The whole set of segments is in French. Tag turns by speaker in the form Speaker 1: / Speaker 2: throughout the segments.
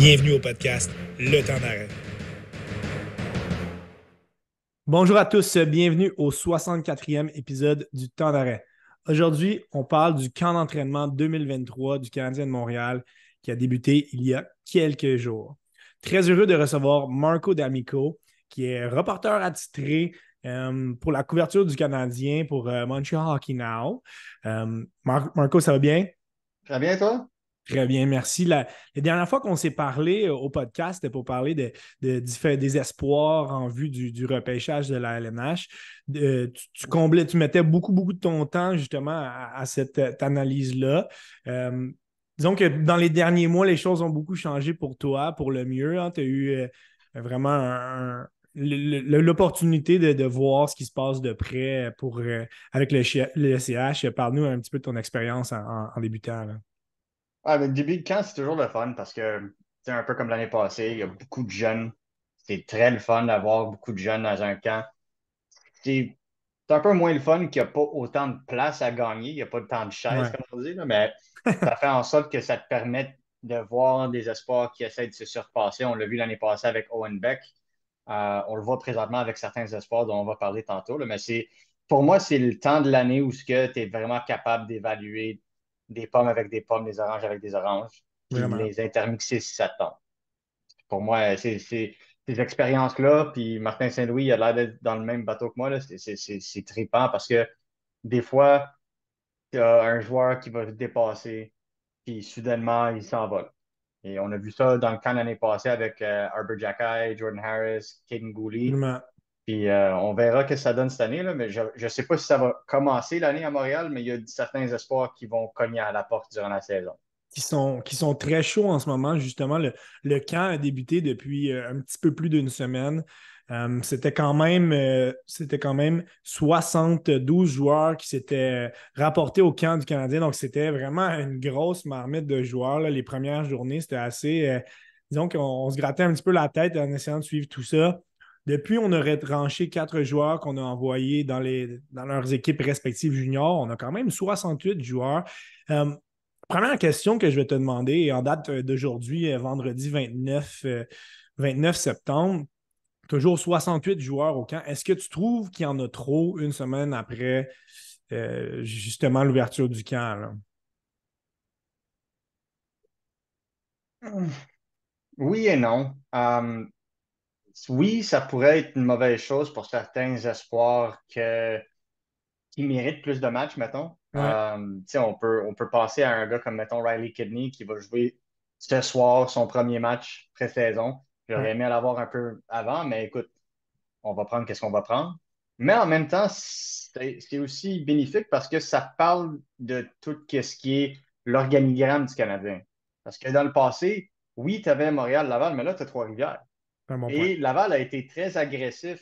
Speaker 1: Bienvenue au podcast Le temps d'arrêt.
Speaker 2: Bonjour à tous, bienvenue au 64e épisode du temps d'arrêt. Aujourd'hui, on parle du camp d'entraînement 2023 du Canadien de Montréal qui a débuté il y a quelques jours. Très heureux de recevoir Marco D'Amico, qui est reporter attitré euh, pour la couverture du Canadien pour euh, Montreal Hockey Now. Euh, Marco, ça va bien?
Speaker 3: Très bien, toi?
Speaker 2: Très bien, merci. La, dernière fois qu'on s'est parlé au podcast, c'était pour parler de, des espoirs en vue du, repêchage de la LNH. tu, comblais, tu mettais beaucoup, beaucoup de ton temps justement à, cette analyse-là. disons que dans les derniers mois, les choses ont beaucoup changé pour toi, pour le mieux. Hein. Tu as eu vraiment un, l'opportunité de, voir ce qui se passe de près pour, euh, avec le, le CH. Parle-nous un petit peu de ton expérience en, débutant.
Speaker 3: Le début de camp, c'est toujours le fun parce que c'est un peu comme l'année passée, il y a beaucoup de jeunes. C'est très le fun d'avoir beaucoup de jeunes dans un camp. C'est un peu moins le fun qu'il n'y a pas autant de place à gagner, il n'y a pas tant de chaises, comme on dit, mais ça fait en sorte que ça te permet de voir des espoirs qui essaient de se surpasser. On l'a vu l'année passée avec Owen Beck. Euh, on le voit présentement avec certains espoirs dont on va parler tantôt. mais c'est, pour moi, c'est le temps de l'année où tu es vraiment capable d'évaluer des pommes avec des pommes, des oranges avec des oranges, les intermixer si ça tombe. Pour moi, c'est, ces expériences-là, puis Martin Saint-Louis il a l'air d'être dans le même bateau que moi. C'est trippant parce que des fois, tu as un joueur qui va te dépasser, puis soudainement, il s'envole. Et on a vu ça dans le camp l'année passée avec euh, Arbor Jacky, Jordan Harris, Caden Gooley. Puis euh, on verra que ça donne cette année, là, mais je ne sais pas si ça va commencer l'année à Montréal, mais il y a certains espoirs qui vont cogner à la porte durant la saison.
Speaker 2: Qui sont, très chauds en ce moment, justement. Le, le camp a débuté depuis euh, un petit peu plus d'une semaine. Euh, c'était quand même c'était quand même 72 joueurs qui s'étaient rapportés au camp du Canadien. Donc, c'était vraiment une grosse marmite de joueurs. Les premières journées, c'était assez. Disons qu'on se grattait un petit peu la tête en essayant de suivre tout ça. Depuis, on aurait tranché quatre joueurs qu'on a envoyés dans, les, dans leurs équipes respectives juniors. On a quand même 68 joueurs. première question que je vais te demander, en date d'aujourd'hui, vendredi 29, 29 septembre, toujours 68 joueurs au camp. Est-ce que tu trouves qu'il y en a trop une semaine après euh, justement l'ouverture du camp?
Speaker 3: Oui et non. Euh, oui, ça pourrait être une mauvaise chose pour certains espoirs que, qui méritent plus de matchs, mettons. Euh, on, peut, on peut passer à un gars comme, mettons, Riley Kidney qui va jouer ce soir son premier match pré-saison. J'aurais aimé l'avoir un peu avant, mais écoute, on va prendre qu'est-ce qu'on va prendre. Mais en même temps, c'est aussi bénéfique parce que ça parle de tout ce qui est l'organigramme du Canadien. Parce que dans le passé, oui, tu avais Montréal-Laval, mais là, tu as Trois-Rivières. Et Laval a été très agressif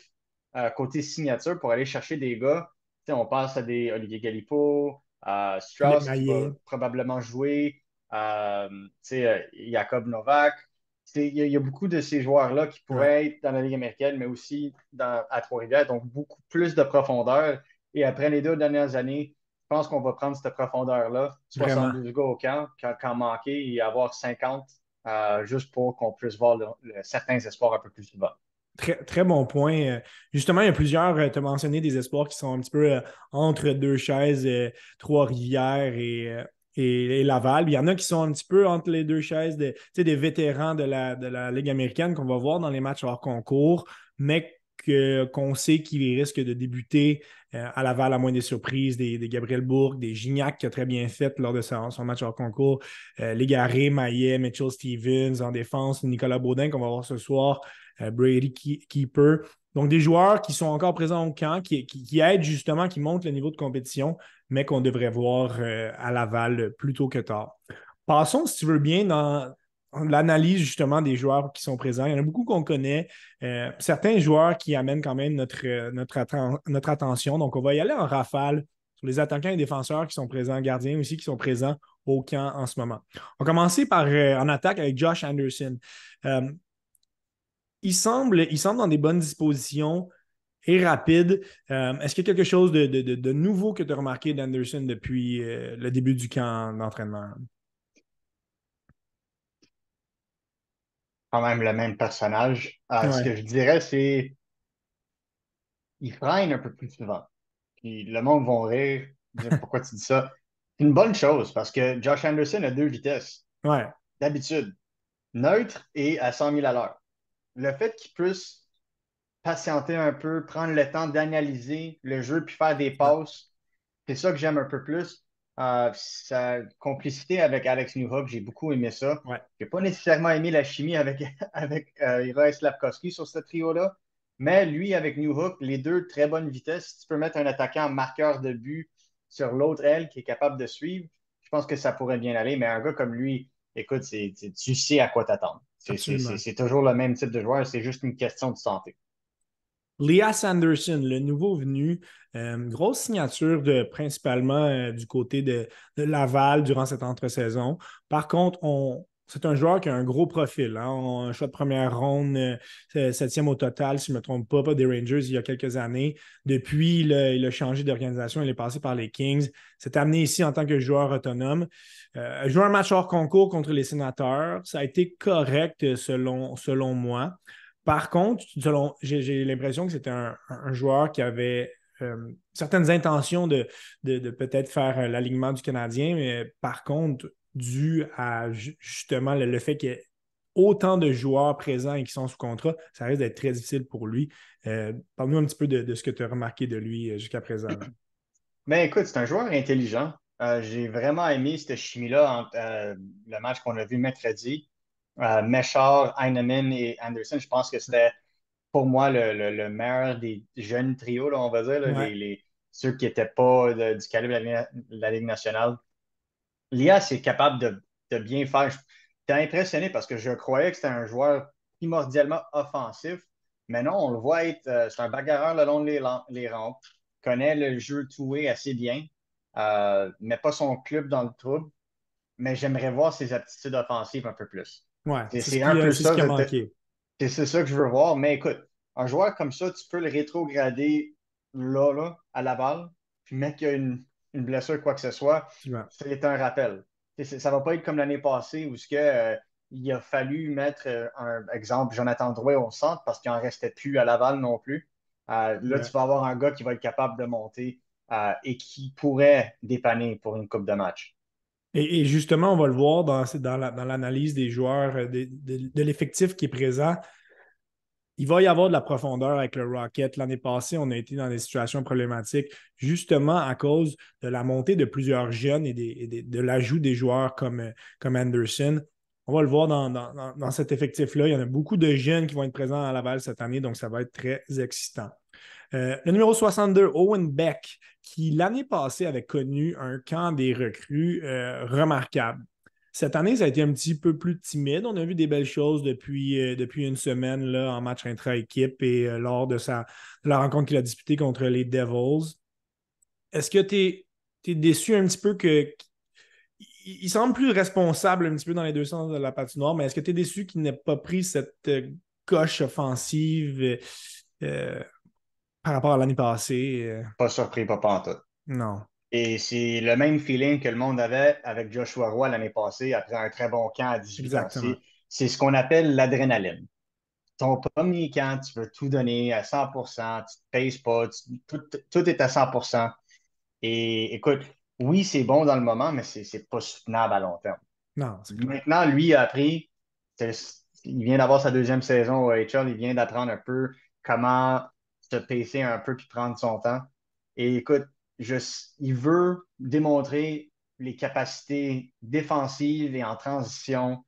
Speaker 3: euh, côté signature pour aller chercher des gars. on passe à des Olivier Galipo, Strauss qui va probablement jouer, euh, euh, Jacob Novak. Il y, a beaucoup de ces joueurs-là qui pourraient être dans la Ligue américaine, mais aussi dans, à Trois-Rivières, donc beaucoup plus de profondeur. Et après les deux dernières années, je pense qu'on va prendre cette profondeur-là, 72 gars au camp, quand, manquer et avoir 50, euh, juste pour qu'on puisse voir certains espoirs un peu plus souvent.
Speaker 2: Très, très bon point. Euh, justement, il y a plusieurs, euh, tu as mentionné des espoirs qui sont un petit peu entre deux chaises, Trois-Rivières et et, Laval. Il y en a qui sont un petit peu entre les deux chaises, des, des vétérans de la, de la Ligue américaine qu'on va voir dans les matchs hors concours, mais qu'on sait qu'ils risquent de débuter euh, à Laval à moins des surprises, des, Gabriel Bourg, des Gignac qui a très bien fait lors de son, match hors concours, euh, Légaré, Maillet, Mitchell Stevens en défense, Nicolas Baudin qu'on va voir ce soir, euh, Brady Keeper. Donc des joueurs qui sont encore présents au camp, qui, aident justement, qui montent le niveau de compétition, mais qu'on devrait voir à Laval plus tôt que tard. Passons, si tu veux bien, dans l'analyse justement des joueurs qui sont présents. Il y en a beaucoup qu'on connaît. Euh, certains joueurs qui amènent quand même notre, notre, attention. Donc, on va y aller en rafale sur les attaquants et défenseurs qui sont présents, gardiens aussi qui sont présents au camp en ce moment. On va commencer par euh, en attaque avec Josh Anderson. il, semble, il semble dans des bonnes dispositions et rapide. Euh, est-ce qu'il y a quelque chose de, nouveau que tu as remarqué d'Anderson depuis euh, le début du camp d'entraînement?
Speaker 3: Quand même le même personnage. Euh, ce que je dirais, c'est il freine un peu plus souvent. Puis le monde va rire, dire pourquoi tu dis ça. C'est une bonne chose parce que Josh Anderson a deux vitesses,
Speaker 2: Ouais.
Speaker 3: d'habitude, neutre et à 100 000 à l'heure. Le fait qu'il puisse patienter un peu, prendre le temps d'analyser le jeu puis faire des passes, c'est ça que j'aime un peu plus. Euh, sa complicité avec Alex Newhook, j'ai beaucoup aimé ça.
Speaker 2: Ouais.
Speaker 3: J'ai pas nécessairement aimé la chimie avec, avec euh, Ira Slavkovski sur ce trio-là, mais lui avec Newhook, les deux très bonnes vitesses. Si tu peux mettre un attaquant marqueur de but sur l'autre aile qui est capable de suivre, je pense que ça pourrait bien aller. Mais un gars comme lui, écoute, tu sais à quoi t'attendre. C'est toujours le même type de joueur, c'est juste une question de santé.
Speaker 2: Leah Sanderson, le nouveau venu, euh, grosse signature principalement euh, du côté de, Laval durant cette entre-saison. Par contre, on, c'est un joueur qui a un gros profil. Hein. On, un choix de première ronde, euh, septième au total, si je ne me trompe pas, des Rangers il y a quelques années. Depuis, il a, a changé d'organisation, il est passé par les Kings. S'est amené ici en tant que joueur autonome. Euh, joué un match hors concours contre les sénateurs. Ça a été correct selon, selon moi. Par contre, j'ai, l'impression que c'était un, joueur qui avait euh, certaines intentions de, peut-être faire euh, l'alignement du Canadien, mais par contre, dû à ju- justement le, fait qu'il y ait autant de joueurs présents et qui sont sous contrat, ça risque d'être très difficile pour lui. Euh, Parle-nous un petit peu de, ce que tu as remarqué de lui jusqu'à présent.
Speaker 3: Mais écoute, c'est un joueur intelligent. J'ai vraiment aimé cette chimie-là le match qu'on a vu mercredi. Euh, Meshar, Heinemann et Anderson, je pense que c'était pour moi le, le- le meilleur des jeunes trios, là, on va dire, là,
Speaker 2: Ouais.
Speaker 3: les, les- ceux qui n'étaient pas de- du calibre de la, Ligue- de la Ligue nationale. Lia, c'est capable de, de bien faire. J'étais impressionné parce que je croyais que c'était un joueur primordialement offensif, mais non, on le voit être, euh, c'est un bagarreur le long des les rampes, connaît le jeu toué assez bien, euh, met pas son club dans le trouble, mais j'aimerais voir ses aptitudes offensives un peu plus.
Speaker 2: Ouais,
Speaker 3: C'est-
Speaker 2: c'est
Speaker 3: c'est
Speaker 2: ce
Speaker 3: un
Speaker 2: qui,
Speaker 3: peu ça. C'est ça que je veux voir. Mais écoute, un joueur comme ça, tu peux le rétrograder là, là, à Laval, puis mec qu'il y a une, une blessure, quoi que ce soit, c'est un rappel. Ça va pas être comme l'année passée où ce que, euh, il a fallu mettre euh, un exemple, Jonathan Drouet au centre parce qu'il en restait plus à Laval non plus. Euh, là,
Speaker 2: Ouais.
Speaker 3: tu vas avoir un gars qui va être capable de monter euh, et qui pourrait dépanner pour une coupe de match.
Speaker 2: Et, justement, on va le voir dans, dans la- dans l'analyse des joueurs, euh, de, de- l'effectif qui est présent. Il va y avoir de la profondeur avec le Rocket. L'année passée, on a été dans des situations problématiques justement à cause de la montée de plusieurs jeunes et, de l'ajout des joueurs comme, euh, comme Anderson. On va le voir dans- dans- dans cet effectif-là. Il y en a beaucoup de jeunes qui vont être présents à Laval cette année, donc ça va être très excitant. Euh, le numéro 62, Owen Beck, qui l'année passée avait connu un camp des recrues euh, remarquable. Cette année, ça a été un petit peu plus timide. On a vu des belles choses depuis, euh, depuis une semaine là, en match intra-équipe et lors de, sa, de la rencontre qu'il a disputée contre les Devils. Est-ce que tu es, déçu un petit peu que. Il, semble plus responsable un petit peu dans les deux sens de la patinoire, mais est-ce que tu es déçu qu'il n'ait pas pris cette coche offensive par rapport à l'année passée? euh?
Speaker 3: Pas surpris, pas pantoute.
Speaker 2: Non.
Speaker 3: Et c'est le même feeling que le monde avait avec Joshua Roy l'année passée après un très bon camp à 18 ans.
Speaker 2: Exactement.
Speaker 3: C'est- C'est ce qu'on appelle l'adrénaline. Ton premier camp, tu veux tout donner à 100% tu ne te pèses pas, tu- tout, tout est à 100% Et écoute, oui, c'est bon dans le moment, mais c'est c'est pas soutenable à long terme.
Speaker 2: Non.
Speaker 3: Maintenant, lui a appris, il vient d'avoir sa deuxième saison au HL, il vient d'apprendre un peu comment se pacer un peu puis prendre son temps. Et écoute, je, il veut démontrer les capacités défensives et en transition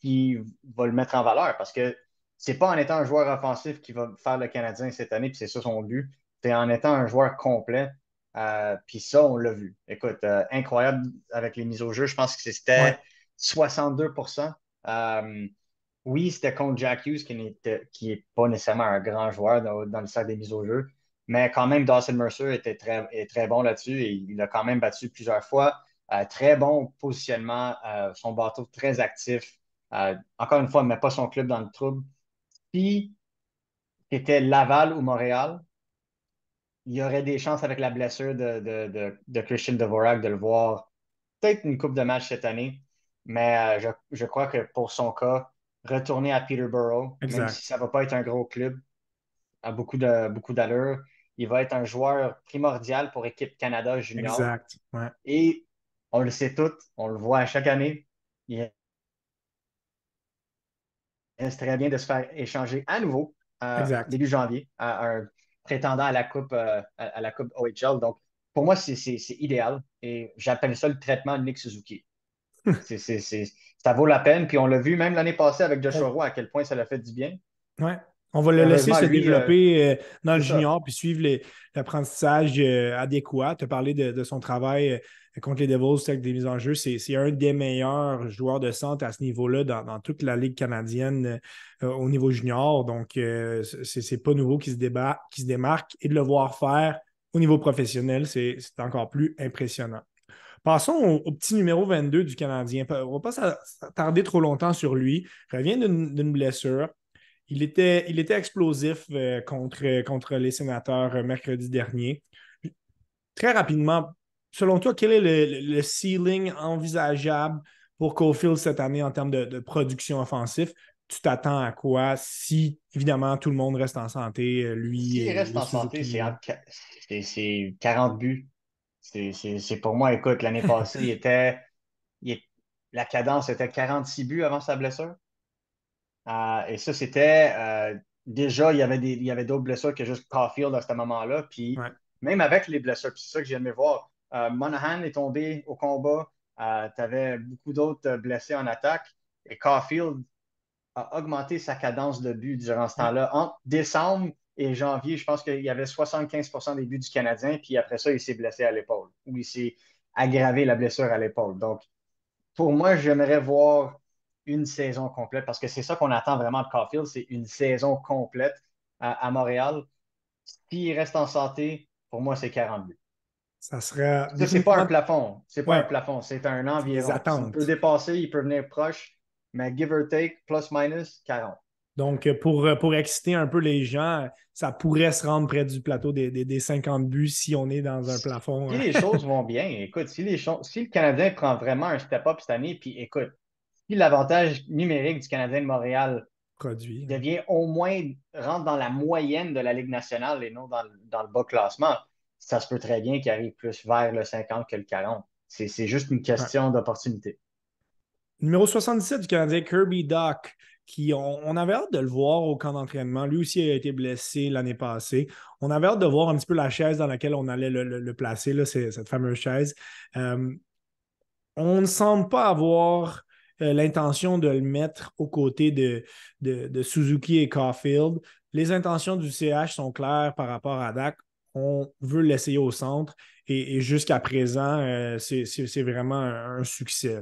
Speaker 3: qui va le mettre en valeur parce que c'est pas en étant un joueur offensif qui va faire le Canadien cette année, puis c'est ça son but. C'est en étant un joueur complet. Euh, puis ça, on l'a vu. Écoute, euh, incroyable avec les mises au jeu. Je pense que c'était
Speaker 2: Ouais.
Speaker 3: 62 Euh, oui, c'était contre Jack Hughes, qui n'est qui pas nécessairement un grand joueur dans, le sac des mises au jeu. Mais quand même, Dawson Mercer était très, est très bon là-dessus et il a quand même battu plusieurs fois. Euh, très bon positionnement, euh, son bateau très actif. Euh, encore une fois, il ne met pas son club dans le trouble. Si c'était Laval ou Montréal, il y aurait des chances avec la blessure de, de, de, Christian Dvorak de le voir peut-être une coupe de match cette année. Mais je, je crois que pour son cas, retourner à Peterborough, même si ça ne va pas être un gros club, à beaucoup de beaucoup d'allure. Il va être un joueur primordial pour l'équipe Canada junior.
Speaker 2: Exact.
Speaker 3: Et on le sait tout, on le voit à chaque année. Il très bien de se faire échanger à nouveau euh, début janvier à un prétendant à la Coupe, euh, à, la coupe OHL. Donc, pour moi, c'est idéal. Et j'appelle ça le traitement de Nick Suzuki. Ça vaut la peine. Puis on l'a vu même l'année passée avec Joshua Roy à quel point ça l'a fait du bien.
Speaker 2: Ouais. On va le laisser se développer euh, dans le junior puis suivre l'apprentissage adéquat. Tu as parlé de, son travail contre les Devils avec des mises en jeu. C'est un des meilleurs joueurs de centre à ce niveau-là dans, toute la Ligue canadienne euh, au niveau junior. Donc, euh, c'est pas nouveau qu'il se, qui se démarque et de le voir faire au niveau professionnel, c'est encore plus impressionnant. Passons au, petit numéro 22 du Canadien. On ne va pas s'attarder trop longtemps sur lui. Il revient d'une blessure. Il était, il était explosif euh, contre, contre les sénateurs mercredi dernier. Très rapidement, selon toi, quel est le, ceiling envisageable pour Cofield cette année en termes de, production offensive? Tu t'attends à quoi si, évidemment, tout le monde reste en santé, euh, lui.
Speaker 3: S'il reste en santé, c'est 40 buts. C'est pour moi, écoute, l'année passée, il était, la cadence était 46 buts avant sa blessure. Euh, et ça, c'était euh, déjà, il y avait il y avait d'autres blessures que juste Caulfield à ce moment-là. Puis même avec les blessures, c'est ça que j'ai aimé voir. Euh, Monahan est tombé au combat. Tu avais beaucoup d'autres blessés en attaque. Et Caulfield a augmenté sa cadence de but durant ce temps-là. Entre décembre et janvier, je pense qu'il y avait 75% des buts du Canadien. Puis après ça, il s'est blessé à l'épaule. Ou il s'est aggravé la blessure à l'épaule. Donc, pour moi, j'aimerais voir une saison complète parce que c'est ça qu'on attend vraiment de Caulfield, c'est une saison complète à, Montréal. S'il reste en santé, pour moi, c'est 40 buts.
Speaker 2: Ça serait.
Speaker 3: c'est pas un plafond. C'est pas un plafond. C'est un environ. Il peut dépasser, il peut venir proche, mais give or take, plus minus, 40.
Speaker 2: Donc, pour, pour exciter un peu les gens, ça pourrait se rendre près du plateau des, des, 50 buts si on est dans un plafond.
Speaker 3: Si les choses vont bien, écoute, si, les si le Canadien prend vraiment un step-up cette année, puis écoute, si l'avantage numérique du Canadien de Montréal
Speaker 2: Produit.
Speaker 3: devient au moins, rentre dans la moyenne de la Ligue nationale et non dans, dans le bas classement, ça se peut très bien qu'il arrive plus vers le 50 que le 40. C'est juste une question d'opportunité.
Speaker 2: Numéro 77 du Canadien, Kirby Doc, qui on, avait hâte de le voir au camp d'entraînement. Lui aussi a été blessé l'année passée. On avait hâte de voir un petit peu la chaise dans laquelle on allait le, placer, là, cette fameuse chaise. Euh, on ne semble pas avoir euh, l'intention de le mettre aux côtés de, de, Suzuki et Caulfield. Les intentions du CH sont claires par rapport à Dak on veut l'essayer au centre. Et, jusqu'à présent, euh, c'est vraiment un, succès.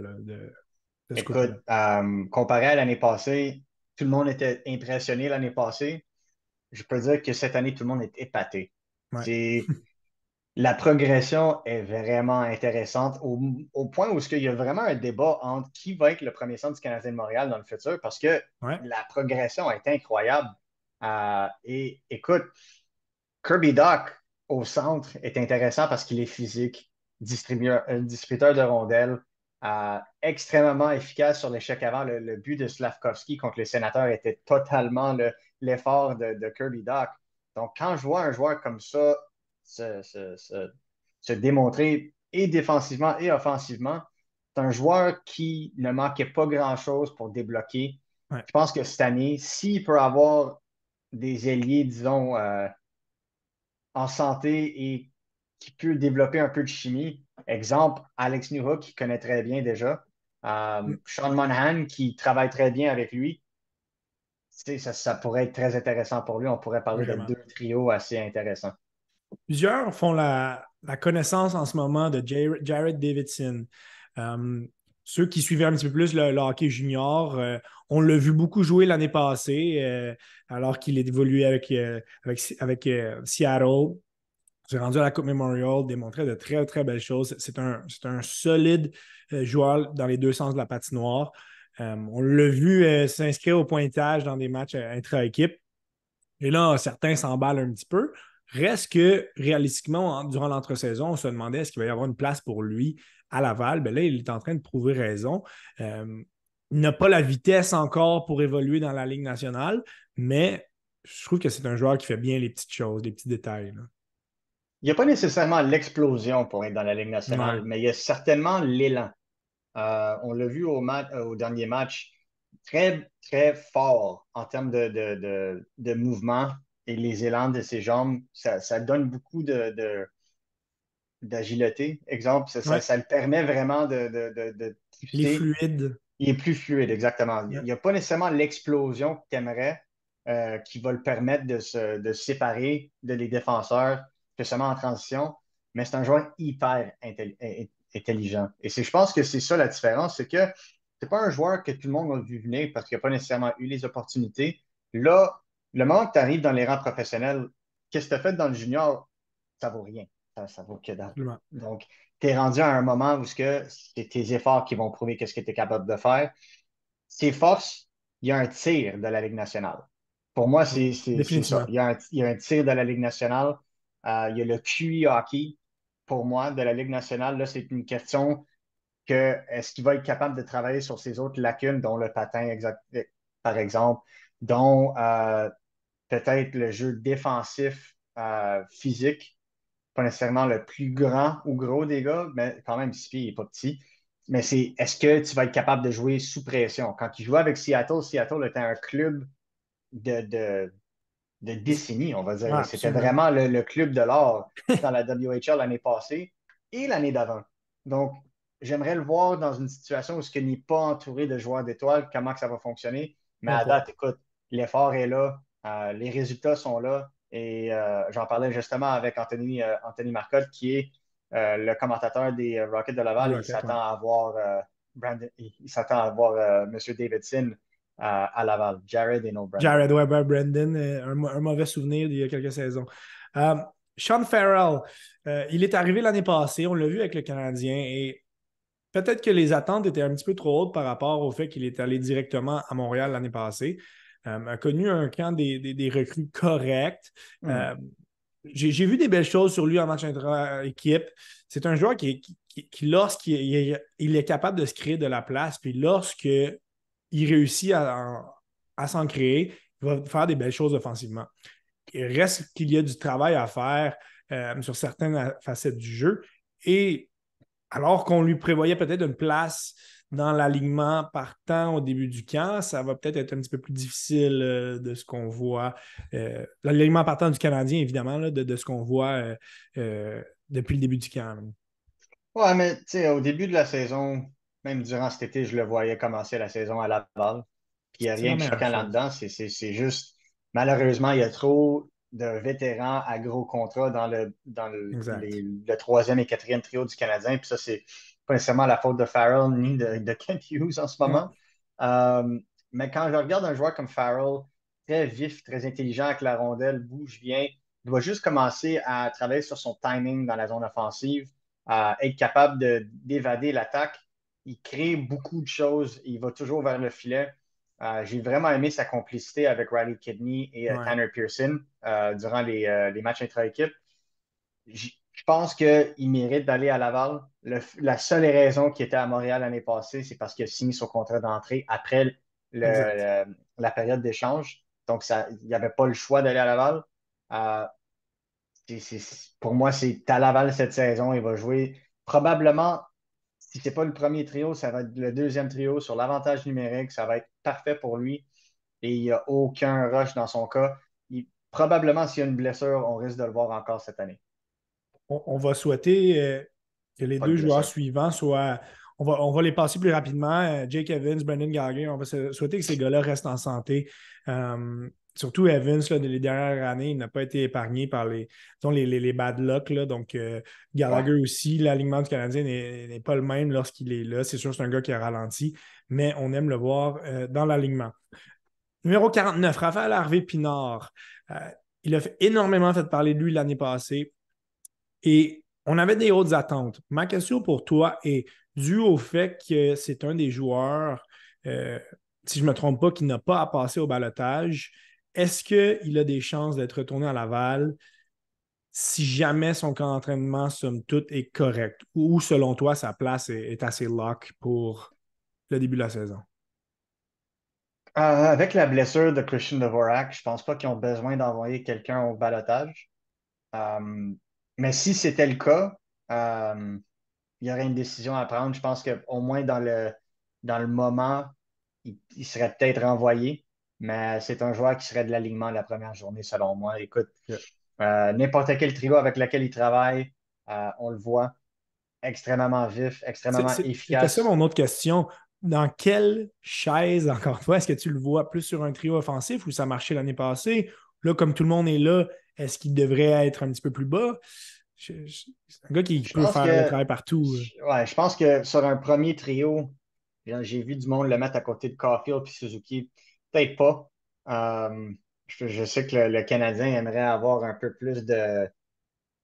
Speaker 3: Écoute, euh, comparé à l'année passée, tout le monde était impressionné l'année passée. Je peux dire que cette année, tout le monde est épaté. la progression est vraiment intéressante au, point où il y a vraiment un débat entre qui va être le premier centre du Canadien de Montréal dans le futur parce que la progression est incroyable. Euh, et écoute, Kirby Doc, au centre est intéressant parce qu'il est physique, distributeur, euh, distributeur de rondelles, euh, extrêmement efficace sur l'échec avant. Le, but de Slavkovski contre les sénateurs était totalement l'effort de, Kirby Doc. Donc, quand je vois un joueur comme ça se, démontrer et défensivement et offensivement, c'est un joueur qui ne manquait pas grand-chose pour débloquer. Je pense que cette année, s'il peut avoir des ailiers, disons, euh, en santé et qui peut développer un peu de chimie. Exemple, Alex Newhook, qui connaît très bien déjà. Euh. Sean Monahan, qui travaille très bien avec lui. Ça, ça, pourrait être très intéressant pour lui. On pourrait parler de deux trios assez intéressants.
Speaker 2: Plusieurs font la, connaissance en ce moment de Jared Davidson. Euh, ceux qui suivaient un petit peu plus le, hockey junior, euh, on l'a vu beaucoup jouer l'année passée, euh, alors qu'il est évolué avec, euh, avec, avec Seattle. S'est rendu à la Coupe Memorial, démontré de très, très belles choses. C'est un, un, solide joueur dans les deux sens de la patinoire. on l'a vu s'inscrire au pointage dans des matchs intra-équipe. Et là, certains s'emballent un petit peu. Reste que, réalistiquement, durant l'entre-saison, on se demandait est-ce qu'il va y avoir une place pour lui à Laval, ben là, il est en train de prouver raison. Euh, n'a pas la vitesse encore pour évoluer dans la Ligue nationale, mais je trouve que c'est un joueur qui fait bien les petites choses, les petits détails.
Speaker 3: Il n'y a pas nécessairement l'explosion pour être dans la Ligue nationale, mais il y a certainement l'élan. Euh, on l'a vu au, euh, au, dernier match, très, très fort en termes de, de, mouvement et les élans de ses jambes. Ça, donne beaucoup de, d'agilité. Exemple, ça, le permet vraiment de, de,
Speaker 2: Il est fluide.
Speaker 3: Il est plus fluide, exactement. Il n'y a pas nécessairement l'explosion que tu aimerais euh, qui va le permettre de se séparer de les défenseurs, spécialement en transition, mais c'est un joueur hyper intelligent. Et je pense que c'est ça la différence, c'est que c'est pas un joueur que tout le monde a vu venir parce qu'il n'a pas nécessairement eu les opportunités. Là, le moment que tu arrives dans les rangs professionnels, qu'est-ce que tu as fait dans le junior, ça vaut rien. Ça, vaut que dalle. Donc, tu es rendu à un moment où c'est tes efforts qui vont prouver qu'est-ce que tu es capable de faire. Ses forces, il y a un tir de la Ligue nationale. Pour moi, c'est ça. Il y, a un, tir de la Ligue nationale. Euh, il y a le QI hockey, pour moi, de la Ligue nationale. Là, c'est une question que est-ce qu'il va être capable de travailler sur ses autres lacunes, dont le patin, par exemple, dont euh, peut-être le jeu défensif euh, physique, pas nécessairement le plus grand ou gros des gars, mais quand même, si il n'est pas petit. Mais c'est est-ce que tu vas être capable de jouer sous pression? Quand il jouait avec Seattle, Seattle était un club de, de décennies, on va dire. C'était vraiment le, club de l'or dans la WHL l'année passée et l'année d'avant. Donc, j'aimerais le voir dans une situation où ce n'est pas entouré de joueurs d'étoiles, comment que ça va fonctionner. Mais à date, écoute, l'effort est là, euh, les résultats sont là. Et euh, j'en parlais justement avec Anthony, euh, Anthony Marcotte, qui est le commentateur des Rockets de Laval. il s'attend à voir Brandon, il s'attend à voir M. Davidson à, Laval. Jared et no Brandon.
Speaker 2: Jared Weber, Brandon, un, mauvais souvenir d'il y a quelques saisons. Sean Farrell, il est arrivé l'année passée, on l'a vu avec le Canadien, et peut-être que les attentes étaient un petit peu trop hautes par rapport au fait qu'il est allé directement à Montréal l'année passée. Euh, a connu un camp des, recrues corrects. Hmm. Euh, j'ai vu des belles choses sur lui en match intra-équipe. C'est un joueur qui, lorsqu'il est, il est capable de se créer de la place, puis lorsqu'il réussit à, s'en créer, il va faire des belles choses offensivement. Il reste qu'il y a du travail à faire euh, sur certaines facettes du jeu. Et alors qu'on lui prévoyait peut-être une place dans l'alignement partant au début du camp, ça va peut-être être un petit peu plus difficile euh, de ce qu'on voit. Euh, l'alignement partant du Canadien, évidemment, de, ce qu'on voit depuis le début du camp.
Speaker 3: Oui, mais tu sais, au début de la saison, même durant cet été, je le voyais commencer la saison à Laval. Puis il n'y a rien de choquant là-dedans. C'est juste, malheureusement, il y a trop de vétérans à gros contrats dans le, dans le, troisième et quatrième trio du Canadien. Puis ça, c'est pas nécessairement la faute de Farrell ni de, Kent Hughes en ce moment. Euh, mais quand je regarde un joueur comme Farrell, très vif, très intelligent avec la rondelle, bouge bien, il doit juste commencer à travailler sur son timing dans la zone offensive, à être capable d'évader l'attaque. Il crée beaucoup de choses, il va toujours vers le filet. Euh, j'ai vraiment aimé sa complicité avec Riley Kidney et euh, Tanner Pearson euh, durant les, matchs intra-équipe. Je pense qu'il mérite d'aller à Laval. la seule raison qu'il était à Montréal l'année passée, c'est parce qu'il a signé son contrat d'entrée après la période d'échange. Donc, il n'y avait pas le choix d'aller à Laval. pour moi, c'est à Laval cette saison. Il va jouer probablement si ce n'est pas le premier trio, ça va être le deuxième trio sur l'avantage numérique. Ça va être parfait pour lui. Et il n'y a aucun rush dans son cas. probablement, s'il y a une blessure, on risque de le voir encore cette année.
Speaker 2: On, va souhaiter euh, que les deux joueurs suivants soient. On va, on va, les passer plus rapidement. Euh, Jake Evans, Brendan Gallagher, on va souhaiter que ces gars-là restent en santé. Euh, surtout Evans, là, les dernières années, il n'a pas été épargné par les, les, les, bad luck. donc, euh, Gallagher aussi, l'alignement du Canadien n'est pas le même lorsqu'il est là. C'est sûr, c'est un gars qui a ralenti, mais on aime le voir euh, dans l'alignement. Numéro 49, Raphaël Harvey Pinard. Euh, il a fait énormément fait parler de lui l'année passée et on avait des hautes attentes. Ma question pour toi est due au fait que c'est un des joueurs, si je ne me trompe pas, qui n'a pas à passer au balotage est-ce qu'il a des chances d'être retourné à Laval si jamais son camp d'entraînement, somme toute, est correct? Ou selon toi, sa place est, assez lock pour le début de la saison?
Speaker 3: avec la blessure de Christian Dvorak, je pense pas qu'ils ont besoin d'envoyer quelqu'un au balotage. mais si c'était le cas, il y aurait une décision à prendre. Je pense qu'au moins dans le, dans le moment, il, serait peut-être renvoyé, mais c'est un joueur qui serait de l'alignement la première journée, selon moi. Écoute, euh, n'importe quel trio avec lequel il travaille, euh, on le voit, extrêmement vif, extrêmement efficace.
Speaker 2: C'est ça mon autre question. Dans quelle chaise, encore une fois, est-ce que tu le vois plus sur un trio offensif où ça marchait l'année passée? Là, comme tout le monde est là, est-ce qu'il devrait être un petit peu plus bas? C'est un gars qui peut faire le travail partout.
Speaker 3: Ouais, je pense que sur un premier trio, j'ai vu du monde le mettre à côté de Caulfield puis Suzuki. Peut-être pas. Euh, je, sais que le, Canadien aimerait avoir un peu plus de,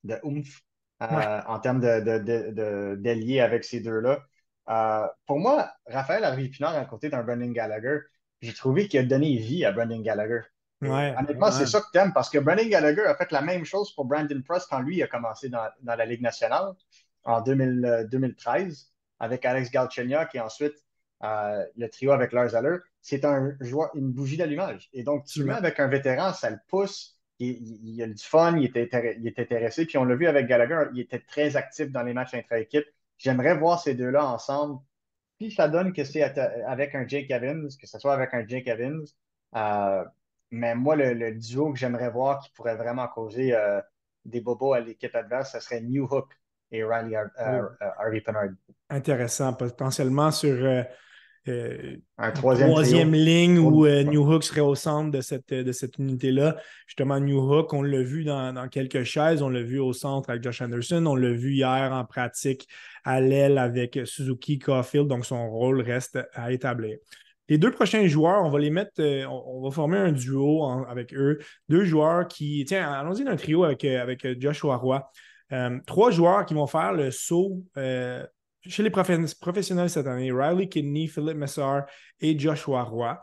Speaker 3: de oomph euh, en termes de, avec ces deux-là. Euh, pour moi, Raphaël Harvey-Pinard à côté d'un Brendan Gallagher, j'ai trouvé qu'il a donné vie à Brendan Gallagher. honnêtement, c'est ça que tu aimes parce que Brendan Gallagher a fait la même chose pour Brandon Prost quand lui a commencé dans, la Ligue nationale en 2013 avec Alex Galchenyuk et ensuite le trio avec Lars Eller, c'est un une bougie d'allumage. Et donc, tu le mets avec un vétéran, ça le pousse. Il, il, a du fun, il était, il est intéressé. Puis on l'a vu avec Gallagher, il était très actif dans les matchs intra-équipe. J'aimerais voir ces deux-là ensemble. Puis ça donne que c'est avec un Jake Evans, que ce soit avec un Jake Evans. Euh, mais moi, le, duo que j'aimerais voir qui pourrait vraiment causer euh, des bobos à l'équipe adverse, ce serait New Hook et Riley euh, Harvey Pennard.
Speaker 2: Intéressant, potentiellement sur
Speaker 3: euh, un troisième,
Speaker 2: ligne où euh, New Hook serait au centre de cette, de cette unité-là. Justement, New Hook, on l'a vu dans, quelques chaises, on l'a vu au centre avec Josh Anderson, on l'a vu hier en pratique à l'aile avec Suzuki Caulfield, donc son rôle reste à établir. Les deux prochains joueurs, on va les mettre, euh, on, va former un duo avec eux. Deux joueurs qui, tiens, allons-y d'un trio avec, avec Joshua Roy. trois joueurs qui vont faire le saut chez les professionnels cette année, Riley Kidney, Philippe Messar et Joshua Roy.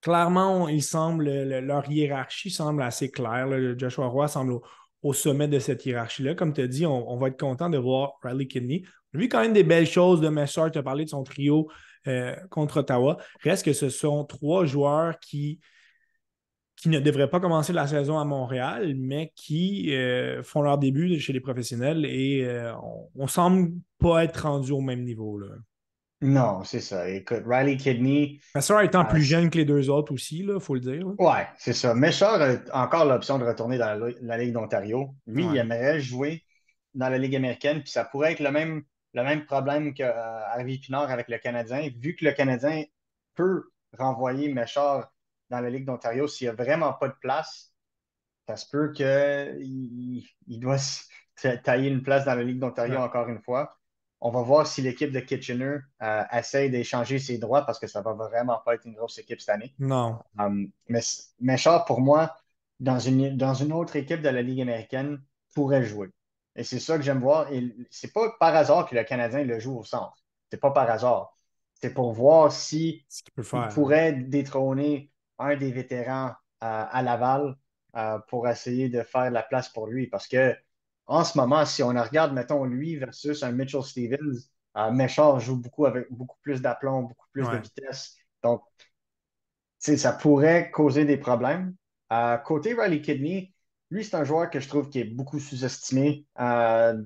Speaker 2: Clairement, il semble, leur hiérarchie semble assez claire. Joshua Roy semble au, sommet de cette hiérarchie-là. Comme tu as dit, on, va être content de voir Riley Kidney. A vu quand même des belles choses de Messar. Tu as parlé de son trio euh, contre Ottawa. Reste que ce sont trois joueurs qui qui ne devraient pas commencer la saison à Montréal, mais qui euh, font leur début chez les professionnels et euh, on, ne semble pas être rendu au même niveau. Là.
Speaker 3: Non, c'est ça. Écoute, Riley Kidney.
Speaker 2: Messard étant plus jeune que les deux autres aussi, il faut le dire.
Speaker 3: Oui, c'est ça. Messard a encore l'option de retourner dans la, Ligue d'Ontario. Lui, il aimerait jouer dans la Ligue américaine, puis ça pourrait être le même, le même problème que euh, Pinard avec le Canadien, vu que le Canadien peut renvoyer Méchard dans la Ligue d'Ontario, s'il n'y a vraiment pas de place, ça se peut qu'il il doit tailler une place dans la Ligue d'Ontario encore une fois. On va voir si l'équipe de Kitchener euh, essaye d'échanger ses droits parce que ça va vraiment pas être une grosse équipe cette année.
Speaker 2: Non.
Speaker 3: Um, mais, mais pour moi, dans une, dans une autre équipe de la Ligue américaine, pourrait jouer. Et c'est ça que j'aime voir. Et c'est pas par hasard que le Canadien le joue au centre. C'est pas par hasard. C'est pour voir si il pourrait détrôner un des vétérans à Laval euh, pour essayer de faire la place pour lui. Parce que en ce moment, si on regarde, mettons, lui versus un Mitchell Stevens, euh, joue beaucoup avec beaucoup plus d'aplomb, beaucoup plus de vitesse. Donc, ça pourrait causer des problèmes. Euh, côté Riley Kidney, lui, c'est un joueur que je trouve qui est beaucoup sous-estimé euh,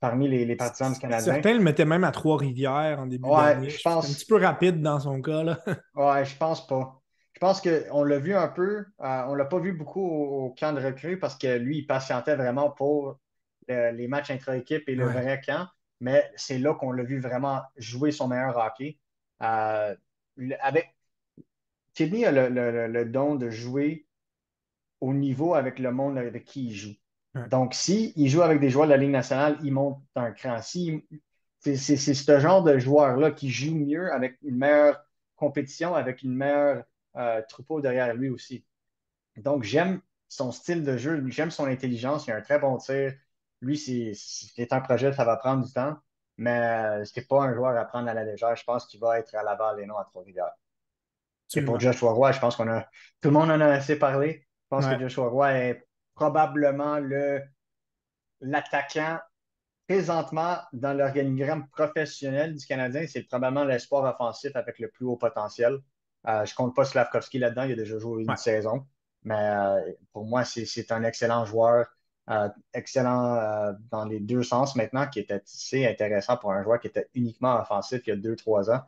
Speaker 3: parmi les, partisans du Canadien.
Speaker 2: Certains le mettaient même à Trois-Rivières en début d'année. Je pense... un petit peu rapide dans son cas. Là.
Speaker 3: ouais, je pense pas. Je pense qu'on l'a vu un peu, euh, on ne l'a pas vu beaucoup au, camp de recrue parce que lui, il patientait vraiment pour les matchs intra-équipe et le vrai camp, mais c'est là qu'on l'a vu vraiment jouer son meilleur hockey. Euh, avec... Kidney a le, don de jouer au niveau avec le monde avec qui il joue. Donc, s'il il joue avec des joueurs de la Ligue nationale, il monte un cran. Si, c'est ce genre de joueur-là qui joue mieux avec une meilleure compétition, avec une meilleure euh, troupeau derrière lui aussi. Donc, j'aime son style de jeu, j'aime son intelligence, il a un très bon tir. Lui, c'est un projet, ça va prendre du temps, mais ce n'est pas un joueur à prendre à la légère. Je pense qu'il va être à Laval et non à Trois-Rivières. C'est pour Joshua Roy, je pense qu'on a. Tout le monde en a assez parlé. Je pense que Joshua Roy est probablement le l'attaquant présentement dans l'organigramme professionnel du Canadien. C'est probablement l'espoir offensif avec le plus haut potentiel. Je ne compte pas Slavkovski là-dedans, il a déjà joué une saison. Mais pour moi, c'est un excellent joueur, excellent dans les deux sens maintenant, qui était assez intéressant pour un joueur qui était uniquement offensif il y a deux, trois ans.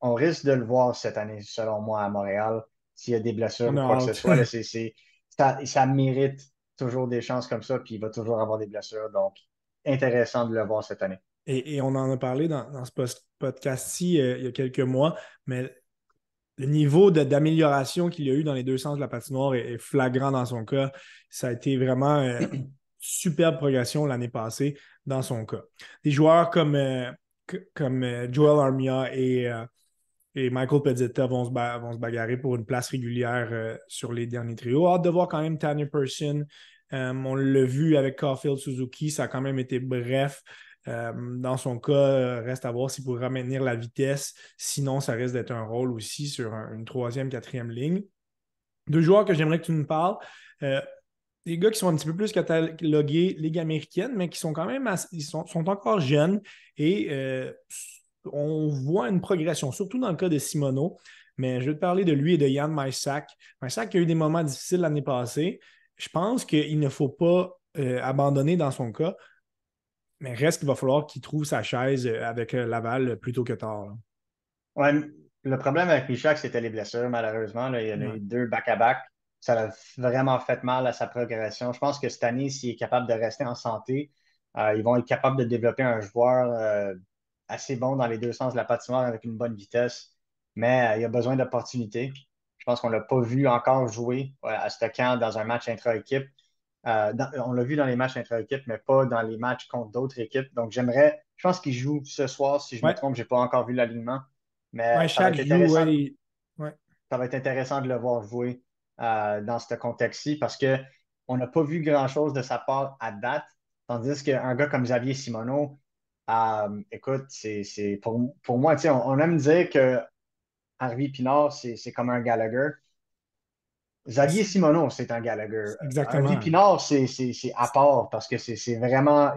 Speaker 3: on risque de le voir cette année, selon moi, à Montréal. S'il y a des blessures ou quoi que ce soit, ça, ça mérite toujours des chances comme ça, puis il va toujours avoir des blessures. Donc, intéressant de le voir cette année.
Speaker 2: Et, on en a parlé dans, ce podcast-ci euh, il y a quelques mois, mais le niveau d'amélioration qu'il y a eu dans les deux sens de la patinoire est, flagrant dans son cas. Ça a été vraiment une euh, superbe progression l'année passée dans son cas. Des joueurs comme, euh, comme Joel Armia et, et Michael Pezzetta vont se, vont se, bagarrer pour une place régulière sur les derniers trios. Hâte de voir quand même Tanner Person euh, on l'a vu avec Caulfield Suzuki, ça a quand même été bref. Euh, dans son cas, euh, reste à voir s'il pourra maintenir la vitesse. Sinon, ça risque d'être un rôle aussi sur une troisième, quatrième ligne. Deux joueurs que j'aimerais que tu nous parles. des gars qui sont un petit peu plus catalogués Ligue américaine, mais qui sont quand même ils sont, encore jeunes et on voit une progression, surtout dans le cas de Simono. Mais je vais te parler de lui et de Yann Mysak. Mysak a eu des moments difficiles l'année passée je pense qu'il ne faut pas euh, abandonner dans son cas, mais reste qu'il va falloir qu'il trouve sa chaise euh, avec euh, Laval plus tôt que tard.
Speaker 3: Oui, le problème avec Michak, c'était les blessures, malheureusement. Il y en a eu deux back-à-back. Ça a vraiment fait mal à sa progression. Je pense que cette année, s'il est capable de rester en santé, ils vont être capables de développer un joueur assez bon dans les deux sens de la patinoire avec une bonne vitesse. Mais il a besoin d'opportunités. Je pense qu'on ne l'a pas vu encore jouer à ce camp dans un match intra-équipe. Euh, on l'a vu dans les matchs intra-équipe, mais pas dans les matchs contre d'autres équipes. Donc, j'aimerais, je pense qu'il joue ce soir. Si je me trompe, je n'ai pas encore vu l'alignement. Mais ça, va être ça va être intéressant de le voir jouer euh, dans ce contexte-ci parce qu'on n'a pas vu grand-chose de sa part à date. Tandis qu'un gars comme Xavier Simoneau, euh, écoute, c'est pour, pour moi, on, on aime dire que Harvey Pinard, c'est comme un Gallagher. Xavier Simoneau, c'est un Gallagher.
Speaker 2: Exactement.
Speaker 3: Harvey Pinard, c'est à part parce que c'est vraiment,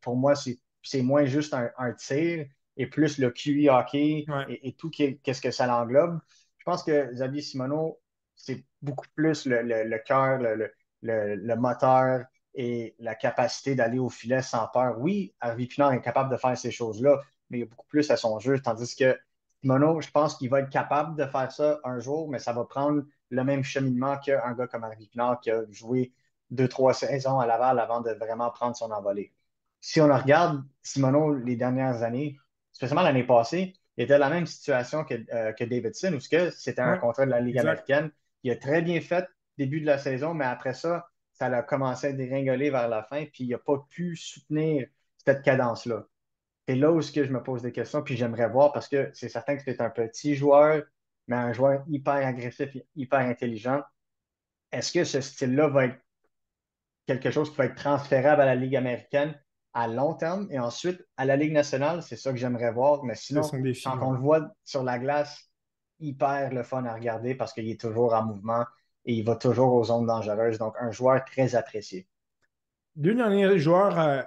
Speaker 3: pour moi, c'est moins juste un, tir et plus le QI hockey et, tout qu'est-ce que ça l'englobe. Je pense que Xavier Simoneau, c'est beaucoup plus le, cœur, le, le, moteur et la capacité d'aller au filet sans peur. Oui, Harvey Pinard est capable de faire ces choses-là, mais il y a beaucoup plus à son jeu, tandis que Mono, je pense qu'il va être capable de faire ça un jour, mais ça va prendre le même cheminement qu'un gars comme Harvey Pinard qui a joué deux, trois saisons à Laval avant de vraiment prendre son envolée. Si on regarde Simono les dernières années, spécialement l'année passée, il était dans la même situation que, euh, Davidson, où c'était un contrat de la Ligue américaine. Il a très bien fait début de la saison, mais après ça, ça a commencé à déringoler vers la fin, puis il n'a pas pu soutenir cette cadence-là c'est là où je me pose des questions, puis j'aimerais voir parce que c'est certain que c'est un petit joueur, mais un joueur hyper agressif, hyper intelligent. Est-ce que ce style-là va être quelque chose qui va être transférable à la Ligue américaine à long terme et ensuite à la Ligue nationale? C'est ça que j'aimerais voir. Mais sinon, quand on le voit sur la glace, hyper le fun à regarder parce qu'il est toujours en mouvement et il va toujours aux zones dangereuses. Donc, un joueur très apprécié.
Speaker 2: Deux derniers joueurs euh,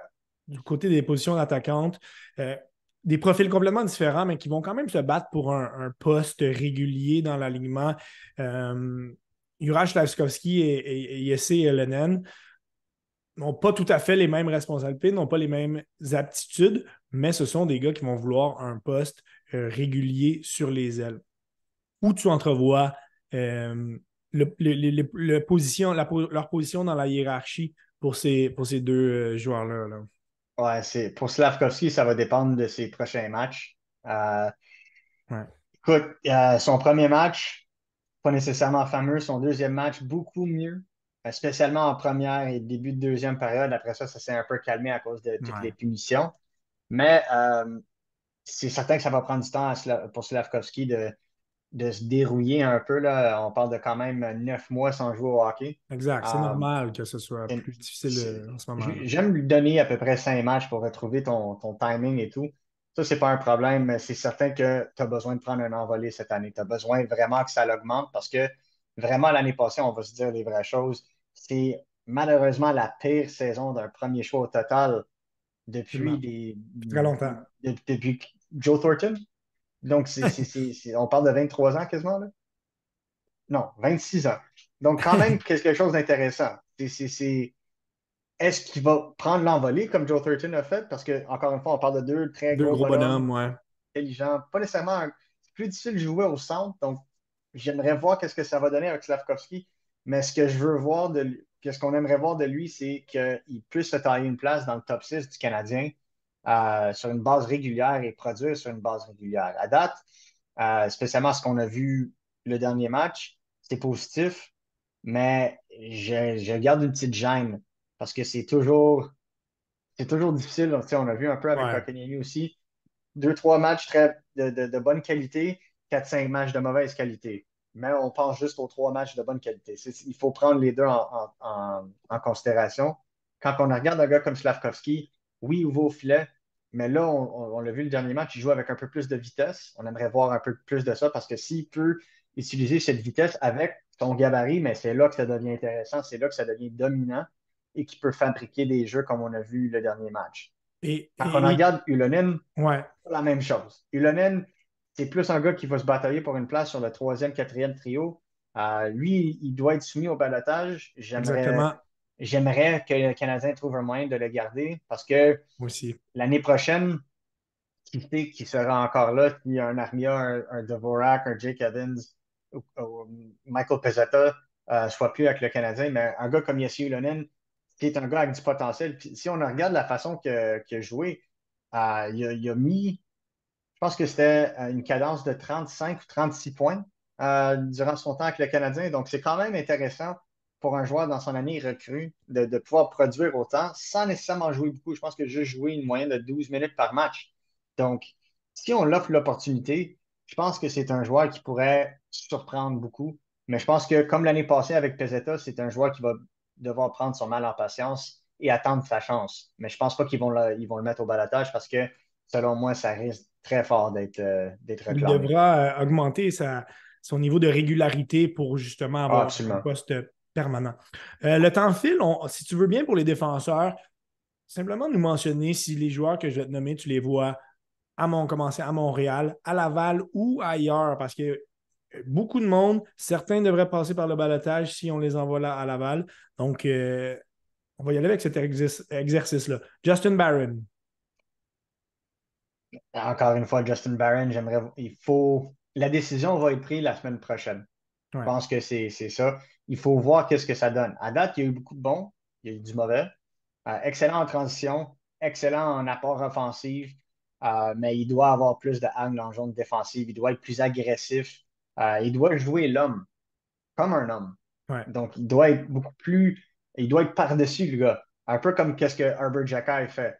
Speaker 2: du côté des positions attaquantes, euh, des profils complètement différents, mais qui vont quand même se battre pour un, poste régulier dans l'alignement. Euh, Juraj Slavskovski et, et, Jesse Lenen n'ont pas tout à fait les mêmes responsabilités, n'ont pas les mêmes aptitudes, mais ce sont des gars qui vont vouloir un poste euh, régulier sur les ailes. Où tu entrevois euh, position, leur position dans la hiérarchie pour ces, deux joueurs-là. là?
Speaker 3: Ouais, c'est pour Slavkovski, ça va dépendre de ses prochains matchs. Euh, écoute, son premier match, pas nécessairement fameux. Son deuxième match, beaucoup mieux, euh, spécialement en première et début de deuxième période. Après ça, ça s'est un peu calmé à cause de toutes les punitions. Mais euh, c'est certain que ça va prendre du temps pour Slavkovski de, de se dérouiller un peu. Là. On parle de quand même neuf mois sans jouer au hockey.
Speaker 2: Exact. C'est euh, normal que ce soit plus difficile euh, en ce moment.
Speaker 3: J'aime lui donner à peu près cinq matchs pour retrouver ton, ton timing et tout. Ça, c'est pas un problème, mais c'est certain que tu as besoin de prendre un envolé cette année. Tu as besoin vraiment que ça l'augmente parce que vraiment, l'année passée, on va se dire les vraies choses. C'est malheureusement la pire saison d'un premier choix au total depuis des.
Speaker 2: très longtemps.
Speaker 3: depuis Joe Thornton. Donc, on parle de 23 ans quasiment, là? Non, 26 ans. Donc, quand même, quelque chose d'intéressant. Est-ce qu'il va prendre l'envolée comme Joe Thurton a fait? Parce que, encore une fois, on parle de deux très
Speaker 2: deux gros, bonhommes,
Speaker 3: intelligents. Pas nécessairement. C'est plus difficile de jouer au centre. Donc, j'aimerais voir qu'est-ce que ça va donner avec Slavkovski. Mais ce que je veux voir de ce qu'on aimerait voir de lui, c'est qu'il puisse se tailler une place dans le top 6 du Canadien euh, sur une base régulière et produire sur une base régulière. À date, euh, spécialement ce qu'on a vu le dernier match, c'est positif, mais je, garde une petite gêne parce que c'est toujours, c'est toujours difficile. on a vu un peu avec ouais. aussi. Deux, trois matchs très, de, bonne qualité, quatre, cinq matchs de mauvaise qualité. Mais on pense juste aux trois matchs de bonne qualité. Il faut prendre les deux en, considération. Quand on regarde un gars comme Slavkovski, oui, il va au filet, mais là, on, l'a vu le dernier match, il joue avec un peu plus de vitesse. On aimerait voir un peu plus de ça parce que s'il peut utiliser cette vitesse avec son gabarit, mais c'est là que ça devient intéressant, c'est là que ça devient dominant et qu'il peut fabriquer des jeux comme on a vu le dernier match.
Speaker 2: Et,
Speaker 3: Quand on regarde Ulonen,
Speaker 2: ouais.
Speaker 3: la même chose. Ulonen, c'est plus un gars qui va se batailler pour une place sur le troisième, quatrième trio. Euh, lui, il doit être soumis au balotage. J'aimerais, j'aimerais que le Canadien trouve un moyen de le garder parce que l'année prochaine, qui sait qui sera encore là, s'il y a un Armia, un, un Dvorak, un Jake Evans, Michael Pezzetta euh, soit plus avec le Canadien, mais un gars comme Yassi Ulonen, qui est un gars avec du potentiel. si on regarde la façon qu'il a joué, euh, il, a, mis, je pense que c'était euh, une cadence de 35 ou 36 points durant son temps avec le Canadien. Donc, c'est quand même intéressant pour un joueur dans son année recrue de, pouvoir produire autant sans nécessairement jouer beaucoup. Je pense que j'ai joué une moyenne de 12 minutes par match. Donc, si on l'offre l'opportunité, je pense que c'est un joueur qui pourrait surprendre beaucoup. Mais je pense que, comme l'année passée avec Peseta, c'est un joueur qui va devoir prendre son mal en patience et attendre sa chance. Mais je ne pense pas qu'ils vont, le, vont le mettre au balatage parce que, selon moi, ça risque très fort d'être euh,
Speaker 2: Il devra euh, augmenter son niveau de régularité pour justement avoir un poste permanent. Euh, le temps file. si tu veux bien pour les défenseurs, simplement nous mentionner si les joueurs que je vais te nommer, tu les vois à mon, commencer à Montréal, à Laval ou ailleurs, parce que beaucoup de monde, certains devraient passer par le balotage si on les envoie là à Laval. Donc, euh, on va y aller avec cet exercice-là. Justin Barron.
Speaker 3: Encore une fois, Justin Barron, j'aimerais. Il faut. La décision va être prise la semaine prochaine. Je pense que c'est ça. Il faut voir qu'est-ce que ça donne. À date, il y a eu beaucoup de bons, il y a eu du mauvais. Euh, excellent en transition, excellent en apport offensif. Euh, mais il doit avoir plus de dans le zone défensive. Il doit être plus agressif. Euh, il doit jouer l'homme comme un homme. Donc, il doit être beaucoup plus. Il doit être par-dessus, le gars. Un peu comme ce que Herbert Jacquet fait.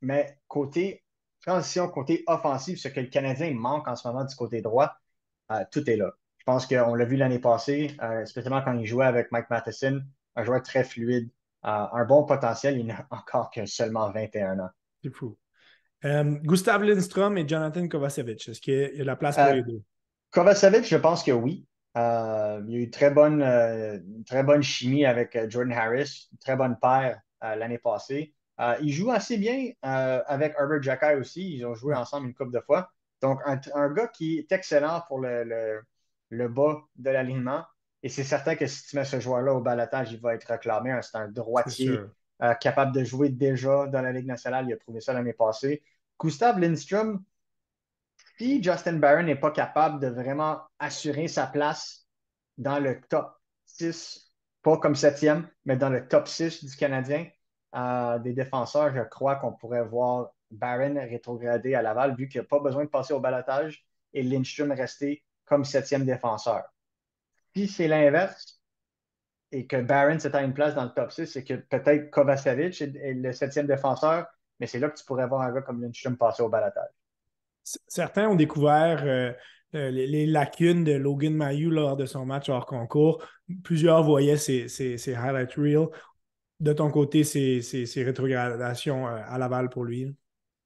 Speaker 3: Mais côté transition, côté offensif, ce que le Canadien manque en ce moment du côté droit, tout est là. Je pense qu'on l'a vu l'année passée, spécialement quand il jouait avec Mike Matheson, un joueur très fluide, un bon potentiel. Il n'a encore que seulement 21 ans.
Speaker 2: C'est fou. Euh, Gustav Lindstrom et Jonathan Kovacevic, est-ce qu'il y a la place pour euh, les deux?
Speaker 3: Kovacevic, je pense que oui. Euh, il y a eu très bonne, une très bonne chimie avec Jordan Harris, une très bonne paire l'année passée. il joue assez bien avec Herbert Jacquet aussi. Ils ont joué ensemble une couple de fois. Donc, un, gars qui est excellent pour le, le, bas de l'alignement. Et c'est certain que si tu mets ce joueur-là au balatage, il va être réclamé. C'est un droitier capable de jouer déjà dans la Ligue nationale. Il a prouvé ça l'année passée. Gustav Lindstrom, si Justin Barron n'est pas capable de vraiment assurer sa place dans le top 6, pas comme septième, mais dans le top 6 du Canadien, euh, des défenseurs, je crois qu'on pourrait voir Barron rétrograder à Laval, vu qu'il n'a pas besoin de passer au balotage, et Lindstrom rester comme septième défenseur. Si c'est l'inverse, et que Barron s'est à une place dans le top 6, c'est que peut-être Kovacevic est le septième défenseur, mais c'est là que tu pourrais voir un gars comme Lindstrom passer au balatage.
Speaker 2: Certains ont découvert euh, euh, les, lacunes de Logan Mayu lors de son match hors concours. Plusieurs voyaient ses, highlight reels. De ton côté, ces, rétrogradations euh, à Laval pour lui.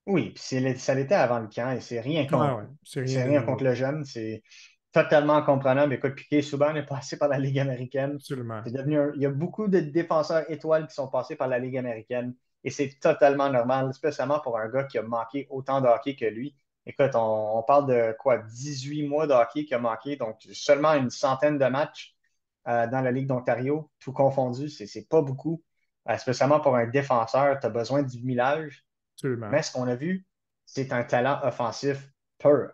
Speaker 3: Oui, ça l'était avant le camp et c'est rien contre, rien, contre le jeune. C'est totalement comprenable. Écoute, Piquet souvent est passé par la Ligue américaine.
Speaker 2: Absolument.
Speaker 3: Devenu il y a beaucoup de défenseurs étoiles qui sont passés par la Ligue américaine. Et c'est totalement normal, spécialement pour un gars qui a manqué autant de hockey que lui. Écoute, on, parle de quoi? 18 mois de hockey qui a manqué, donc seulement une centaine de matchs euh, dans la Ligue d'Ontario, tout confondu. C'est pas beaucoup. Euh, spécialement pour un défenseur, tu as besoin du millage. Mais ce qu'on a vu, c'est un talent offensif pur.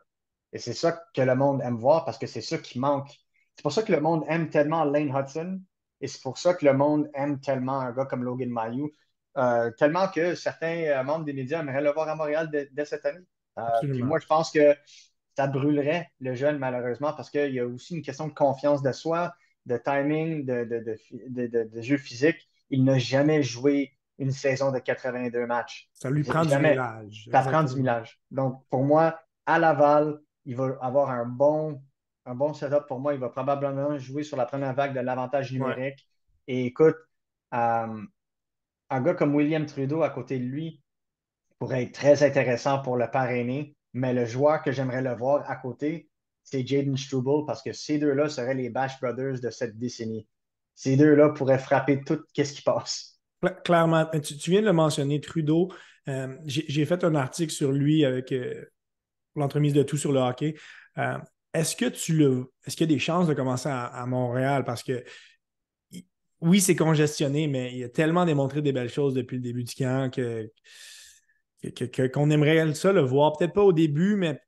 Speaker 3: Et c'est ça que le monde aime voir parce que c'est ça qui manque. C'est pour ça que le monde aime tellement Lane Hudson et c'est pour ça que le monde aime tellement un gars comme Logan Mayou. Euh, tellement que certains euh, membres des médias aimeraient le voir à Montréal dès, cette année. puis moi, je pense que ça brûlerait le jeune, malheureusement, parce qu'il y a aussi une question de confiance de soi, de timing, de, de jeu physique il n'a jamais joué une saison de 82 matchs.
Speaker 2: Ça lui prend du millage.
Speaker 3: Ça prend du millage. Donc, pour moi, à Laval, il va avoir un bon, un bon setup. Pour moi, il va probablement jouer sur la première vague de l'avantage numérique. Et écoute, euh, un gars comme William Trudeau à côté de lui pourrait être très intéressant pour le parrainer. Mais le joueur que j'aimerais le voir à côté, c'est Jaden Struble parce que ces deux-là seraient les Bash Brothers de cette décennie ces deux-là pourraient frapper tout ce qui passe.
Speaker 2: Clairement, tu, viens de le mentionner, Trudeau. Euh, j'ai fait un article sur lui avec euh, l'entremise de tout sur le hockey. Euh, est-ce que tu le. Qu'il y a des chances de commencer à, Montréal? Parce que oui, c'est congestionné, mais il a tellement démontré des belles choses depuis le début du camp que qu'on aimerait ça le voir. Peut-être pas au début, mais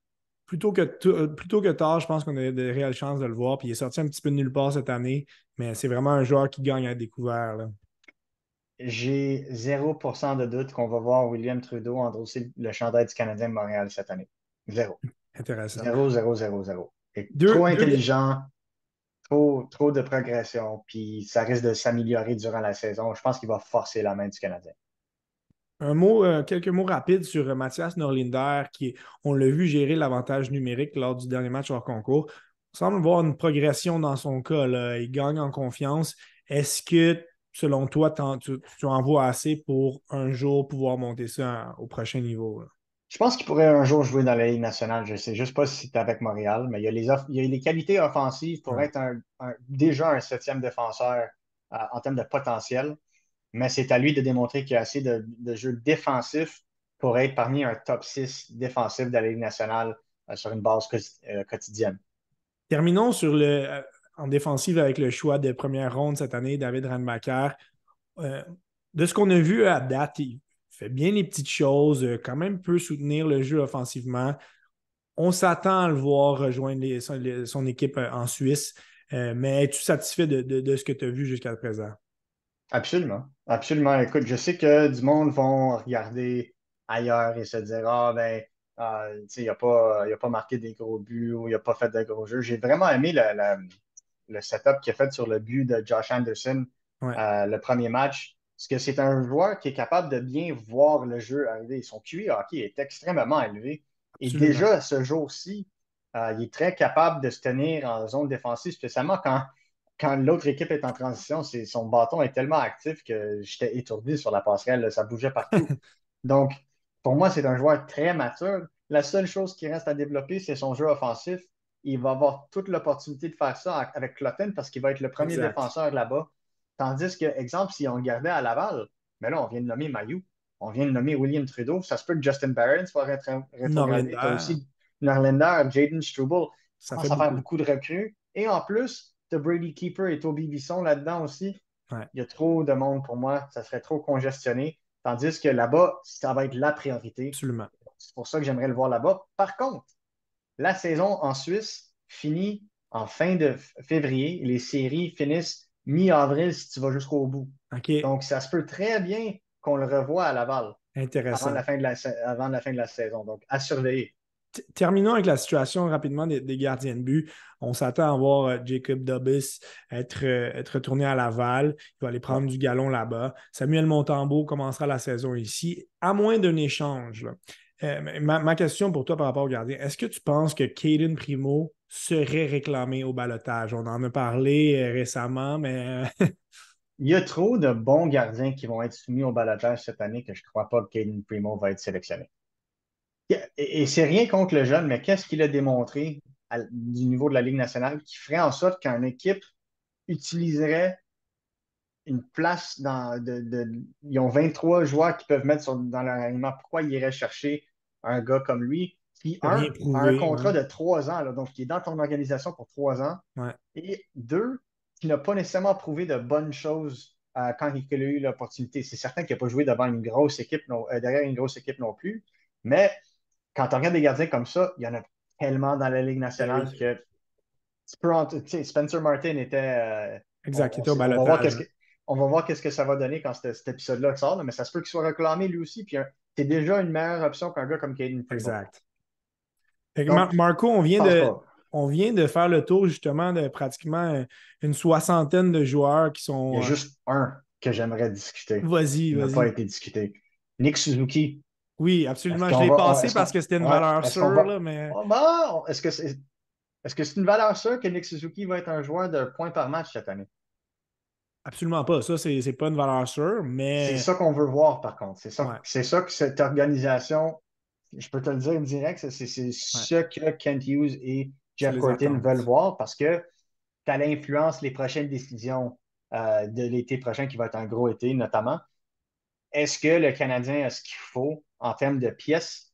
Speaker 2: plutôt que, euh, plutôt que tard, je pense qu'on a de réelles chances de le voir. Puis il est sorti un petit peu de nulle part cette année, mais c'est vraiment un joueur qui gagne à découvert.
Speaker 3: J'ai 0% de doute qu'on va voir William Trudeau endosser le chandail du Canadien de Montréal cette année. Zéro.
Speaker 2: Intéressant.
Speaker 3: Zéro, zéro, zéro, zéro. trop intelligent, trop, trop de progression, puis ça risque de s'améliorer durant la saison. Je pense qu'il va forcer la main du Canadien.
Speaker 2: Un mot, euh, quelques mots rapides sur euh, Mathias Norlinder, qui, on l'a vu gérer l'avantage numérique lors du dernier match hors concours. On semble voir une progression dans son cas. Il gagne en confiance. Est-ce que, selon toi, tu, en vois assez pour un jour pouvoir monter ça au prochain niveau?
Speaker 3: Je pense qu'il pourrait un jour jouer dans la Ligue nationale. Je ne sais juste pas si c'est avec Montréal, mais il y a les, il y a les qualités offensives pour être déjà un septième défenseur euh, en termes de potentiel mais c'est à lui de démontrer qu'il y a assez de, jeux défensifs pour être parmi un top 6 défensif de la Ligue nationale euh, sur une base euh, quotidienne.
Speaker 2: Terminons sur le, euh, en défensive avec le choix de première ronde cette année, David Ranmacher. de ce qu'on a vu à date, il fait bien les petites choses, quand même peut soutenir le jeu offensivement. On s'attend à le voir rejoindre son, équipe en Suisse, mais es-tu satisfait de ce que tu as vu jusqu'à présent?
Speaker 3: Absolument. Absolument. Écoute, je sais que du monde vont regarder ailleurs et se dire Ah, ben, euh, il n'a pas, pas marqué des gros buts ou il n'a pas fait de gros jeux. J'ai vraiment aimé le setup qu'il a fait sur le but de Josh Anderson, euh, le premier match. Parce que c'est un joueur qui est capable de bien voir le jeu arriver. Son QI hockey est extrêmement élevé. Et déjà, ce jour-ci, euh, il est très capable de se tenir en zone défensive, spécialement quand quand l'autre équipe est en transition, son bâton est tellement actif que j'étais étourdi sur la passerelle, ça bougeait partout. Donc, pour moi, c'est un joueur très mature. La seule chose qui reste à développer, c'est son jeu offensif. Il va avoir toute l'opportunité de faire ça avec Clotten parce qu'il va être le premier défenseur là-bas. Tandis que, exemple, si on le gardait à Laval, mais là, on vient de nommer Mayou, on vient de nommer William Trudeau, ça se peut que Justin Barron soit rétrogradé. Tu as aussi Norlander, Jaden Struble. Ça, fait faire beaucoup de recrues. Et en plus, tu Brady Keeper et Toby Bisson là-dedans aussi. Il y a trop de monde pour moi. Ça serait trop congestionné. Tandis que là-bas, ça va être la priorité.
Speaker 2: Absolument.
Speaker 3: C'est pour ça que j'aimerais le voir là-bas. Par contre, la saison en Suisse finit en fin de février. Les séries finissent mi-avril si tu vas jusqu'au bout. Donc, ça se peut très bien qu'on le revoie à Laval.
Speaker 2: Intéressant.
Speaker 3: Avant la fin de la, avant la, fin de la saison. Donc, à surveiller.
Speaker 2: Terminons avec la situation rapidement des, gardiens de but. On s'attend à voir euh, Jacob Dobbs être, euh, être retourné à Laval. Il va aller prendre du galon là-bas. Samuel Montembeau commencera la saison ici, à moins d'un échange. Euh, ma, question pour toi par rapport au gardien, est-ce que tu penses que Caden Primo serait réclamé au balotage? On en a parlé récemment, mais.
Speaker 3: Il y a trop de bons gardiens qui vont être soumis au balotage cette année que je ne crois pas que Caden Primo va être sélectionné. Et, c'est rien contre le jeune, mais qu'est-ce qu'il a démontré du niveau de la Ligue nationale qui ferait en sorte qu'une équipe utiliserait une place dans. De, ils ont 23 joueurs qui peuvent mettre dans leur alignement. Pourquoi ils iraient chercher un gars comme lui? Puis un, a un contrat de trois ans, donc qui est dans ton organisation pour trois ans. Et deux, qui n'a pas nécessairement prouvé de bonnes choses euh, quand il a eu l'opportunité. C'est certain qu'il n'a pas joué devant une grosse équipe euh, derrière une grosse équipe non plus. Mais quand on regarde des gardiens comme ça, il y en a tellement dans la Ligue nationale que Spencer Martin était. Euh,
Speaker 2: exact,
Speaker 3: on, il était au balotage. On va voir qu'est-ce que ça va donner quand cet, épisode-là sort, mais ça se peut qu'il soit réclamé lui aussi. Puis c'est déjà une meilleure option qu'un gars comme Caden
Speaker 2: Exact. Marco, on vient, de, on vient de faire le tour justement de pratiquement une soixantaine de joueurs qui sont.
Speaker 3: Il y a juste un que j'aimerais discuter.
Speaker 2: Vas-y,
Speaker 3: vas-y. n'a pas été discuté. Nick Suzuki.
Speaker 2: Oui, absolument. Je l'ai passé parce que c'était une valeur sûre, mais.
Speaker 3: Oh, est-ce que c'est. Est-ce que c'est une valeur sûre que Nick Suzuki va être un joueur de points par match cette année?
Speaker 2: Absolument pas. Ça, c'est n'est pas une valeur sûre, mais.
Speaker 3: C'est ça qu'on veut voir, par contre. C'est ça, ça que cette organisation, je peux te le dire direct, c'est ce que Kent Hughes et Jeff Cortin veulent voir parce que tu l'influence les prochaines décisions euh, de l'été prochain, qui va être un gros été notamment. Est-ce que le Canadien a ce qu'il faut en termes de pièces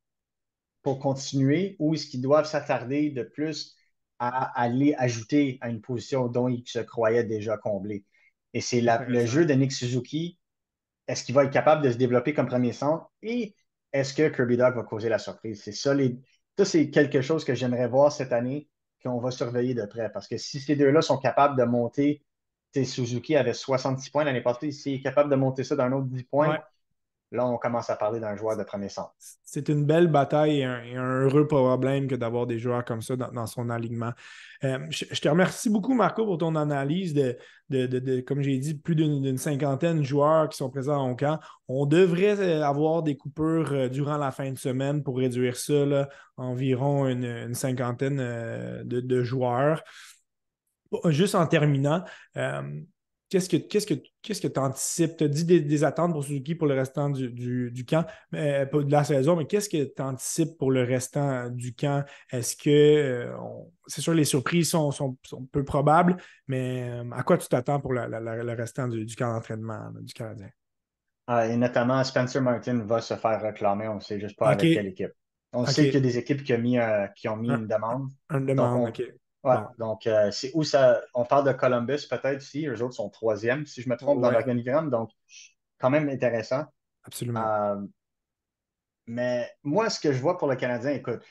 Speaker 3: pour continuer ou est-ce qu'ils doivent s'attarder de plus à aller ajouter à une position dont ils se croyaient déjà comblés? Et c'est le jeu de Nick Suzuki. Est-ce qu'il va être capable de se développer comme premier centre? Et est-ce que Kirby Dog va causer la surprise? C'est ça, les... ça c'est quelque chose que j'aimerais voir cette année qu'on va surveiller de près. Parce que si ces deux-là sont capables de monter, Suzuki avait 66 points l'année passée, s'il est capable de monter ça d'un autre 10 points, là, on commence à parler d'un joueur de premier centre.
Speaker 2: C'est une belle bataille et un, heureux problème que d'avoir des joueurs comme ça dans, son alignement. Euh, je, te remercie beaucoup, Marco, pour ton analyse de, comme j'ai dit, plus d'une cinquantaine de joueurs qui sont présents en camp. On devrait euh, avoir des coupures euh, durant la fin de semaine pour réduire ça, environ une, cinquantaine de, joueurs. Juste en terminant, Qu'est-ce que qu'est-ce que qu'est-ce que tu anticipes? Tu as dit des, attentes pour Suzuki pour le restant du, camp, mais, euh, de la saison, mais qu'est-ce que tu anticipes pour le restant du camp? Est-ce que euh, c'est sûr les surprises sont, sont, peu probables, mais euh, à quoi tu t'attends pour le restant du, camp d'entraînement du Canadien?
Speaker 3: Ah, et notamment, Spencer Martin va se faire réclamer, on ne sait juste pas avec quelle équipe. On sait qu'il y a des équipes qui ont mis, qui ont mis une demande.
Speaker 2: Une demande, OK.
Speaker 3: Ouais, donc euh, c'est où ça. On parle de Columbus peut-être ici, eux autres sont troisième, si je me trompe, dans l'organigramme, donc quand même intéressant.
Speaker 2: Absolument.
Speaker 3: Euh, mais moi, ce que je vois pour le Canadien, écoute,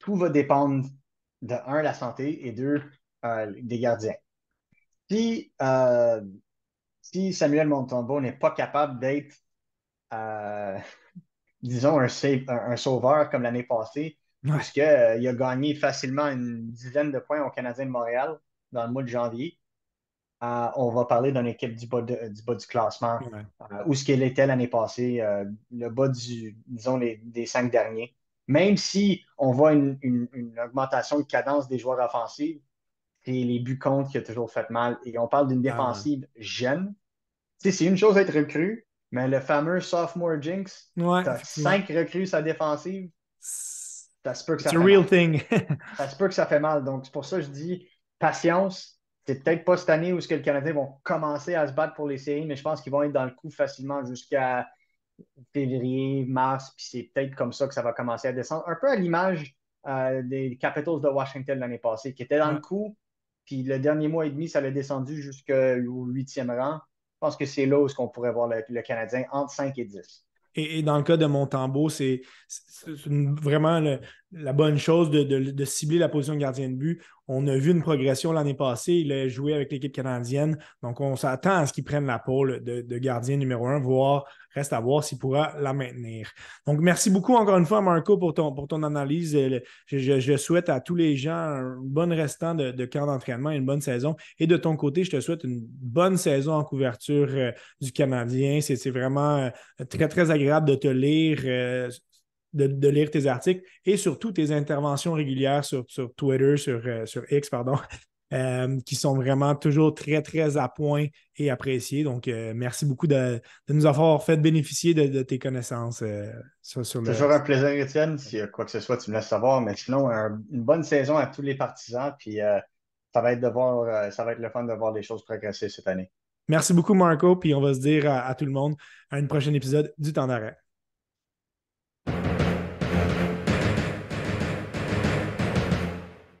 Speaker 3: tout va dépendre de un, la santé et deux, euh, des gardiens. Si, si Samuel Montembeau n'est pas capable d'être, disons, un, un sauveur comme l'année passée, parce qu'il euh, a gagné facilement une dizaine de points au Canadien de Montréal dans le mois de janvier. Euh, on va parler d'une équipe du bas, du, bas du classement, euh, où ce qu'elle était l'année passée, le bas du, disons, des cinq derniers. Même si on voit une, augmentation de cadence des joueurs offensifs, c'est les buts contre qui a toujours fait mal. Et on parle d'une ah, défensive jeune. c'est une chose d'être recrue, mais le fameux sophomore jinx, tu as cinq recrues sa défensive ça se peut que ça fait
Speaker 2: real mal. thing.
Speaker 3: ça se peut que ça fait mal. Donc, c'est pour ça que je dis patience. C'est peut-être pas cette année où ce que le Canadien vont commencer à se battre pour les séries, mais je pense qu'ils vont être dans le coup facilement jusqu'à février, mars, puis c'est peut-être comme ça que ça va commencer à descendre. Un peu à l'image euh, des Capitals de Washington l'année passée, qui étaient dans le coup, puis le dernier mois et demi, ça l'a descendu jusqu'au huitième rang. Je pense que c'est là où on pourrait voir le, le Canadien entre 5 et 10.
Speaker 2: Et, dans le cas de Montembeau, c'est vraiment la bonne chose de, cibler la position de gardien de but. On a vu une progression l'année passée. Il a joué avec l'équipe canadienne. Donc, on s'attend à ce qu'il prenne la pôle de, gardien numéro un, voire reste à voir s'il pourra la maintenir. Donc, merci beaucoup encore une fois, Marco, pour ton, analyse. Je, souhaite à tous les gens un bon restant de, camp d'entraînement une bonne saison. Et de ton côté, je te souhaite une bonne saison en couverture euh, du Canadien. C'est vraiment euh, très, très agréable de te lire. Euh, de, lire tes articles et surtout tes interventions régulières sur, sur Twitter, sur, euh, sur X, pardon, euh, qui sont vraiment toujours très, très à point et appréciées. Donc, euh, merci beaucoup de, nous avoir fait bénéficier de, tes connaissances sur, sur
Speaker 3: le. Toujours un plaisir, Étienne. Si quoi que ce soit, tu me laisses savoir. Mais sinon, une bonne saison à tous les partisans. Puis, ça, va être de voir, ça va être le fun de voir les choses progresser cette année.
Speaker 2: Merci beaucoup, Marco. Puis, on va se dire à tout le monde à un prochain épisode du temps d'arrêt.